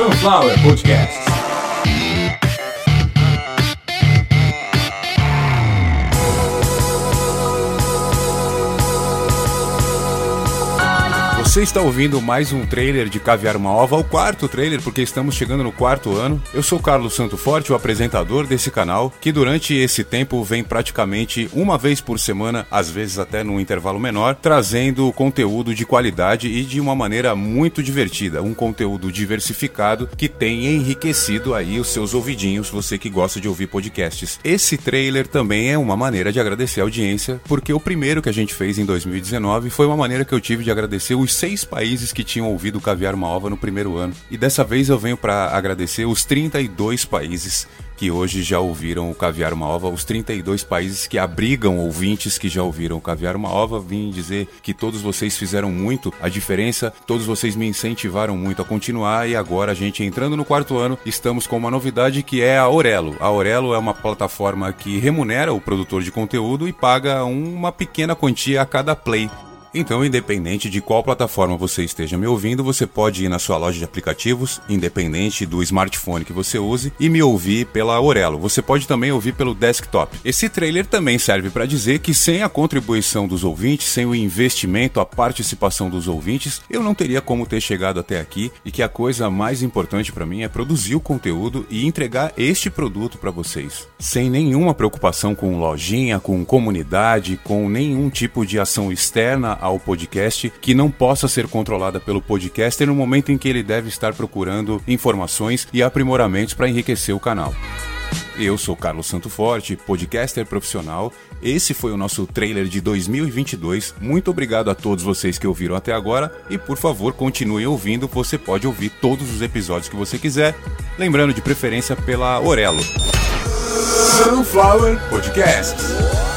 Sunflower Podcast. Você está ouvindo mais um trailer de Caviar uma Ova, o quarto trailer, porque estamos chegando no quarto ano. Eu sou Carlos Santo Forte, o apresentador desse canal, que durante esse tempo vem praticamente uma vez por semana, às vezes até num intervalo menor, trazendo conteúdo de qualidade e de uma maneira muito divertida, um conteúdo diversificado que tem enriquecido aí os seus ouvidinhos, você que gosta de ouvir podcasts. Esse trailer também é uma maneira de agradecer a audiência, porque o primeiro que a gente fez em 2019 foi uma maneira que eu tive de agradecer os seis países que tinham ouvido Caviar uma Ova no primeiro ano. E dessa vez eu venho para agradecer os 32 países que hoje já ouviram o Caviar uma Ova, os 32 países que abrigam ouvintes que já ouviram o Caviar uma Ova. Vim dizer que todos vocês fizeram muito a diferença, todos vocês me incentivaram muito a continuar e agora a gente entrando no quarto ano, estamos com uma novidade que é a Aurelo. A Aurelo é uma plataforma que remunera o produtor de conteúdo e paga uma pequena quantia a cada play. Então, independente de qual plataforma você esteja me ouvindo, você pode ir na sua loja de aplicativos, independente do smartphone que você use, e me ouvir pela Aurelo. Você pode também ouvir pelo desktop. Esse trailer também serve para dizer que sem a contribuição dos ouvintes, sem o investimento, a participação dos ouvintes, eu não teria como ter chegado até aqui e que a coisa mais importante para mim é produzir o conteúdo e entregar este produto para vocês, sem nenhuma preocupação com lojinha, com comunidade, com nenhum tipo de ação externa ao podcast que não possa ser controlada pelo podcaster no momento em que ele deve estar procurando informações e aprimoramentos para enriquecer o canal. Eu sou Carlos Santo Forte, podcaster profissional. Esse foi o nosso trailer de 2022. Muito obrigado a todos vocês que ouviram até agora e por favor, continue ouvindo. Você pode ouvir todos os episódios que você quiser, lembrando de preferência pela Orelo. Sunflower Podcasts.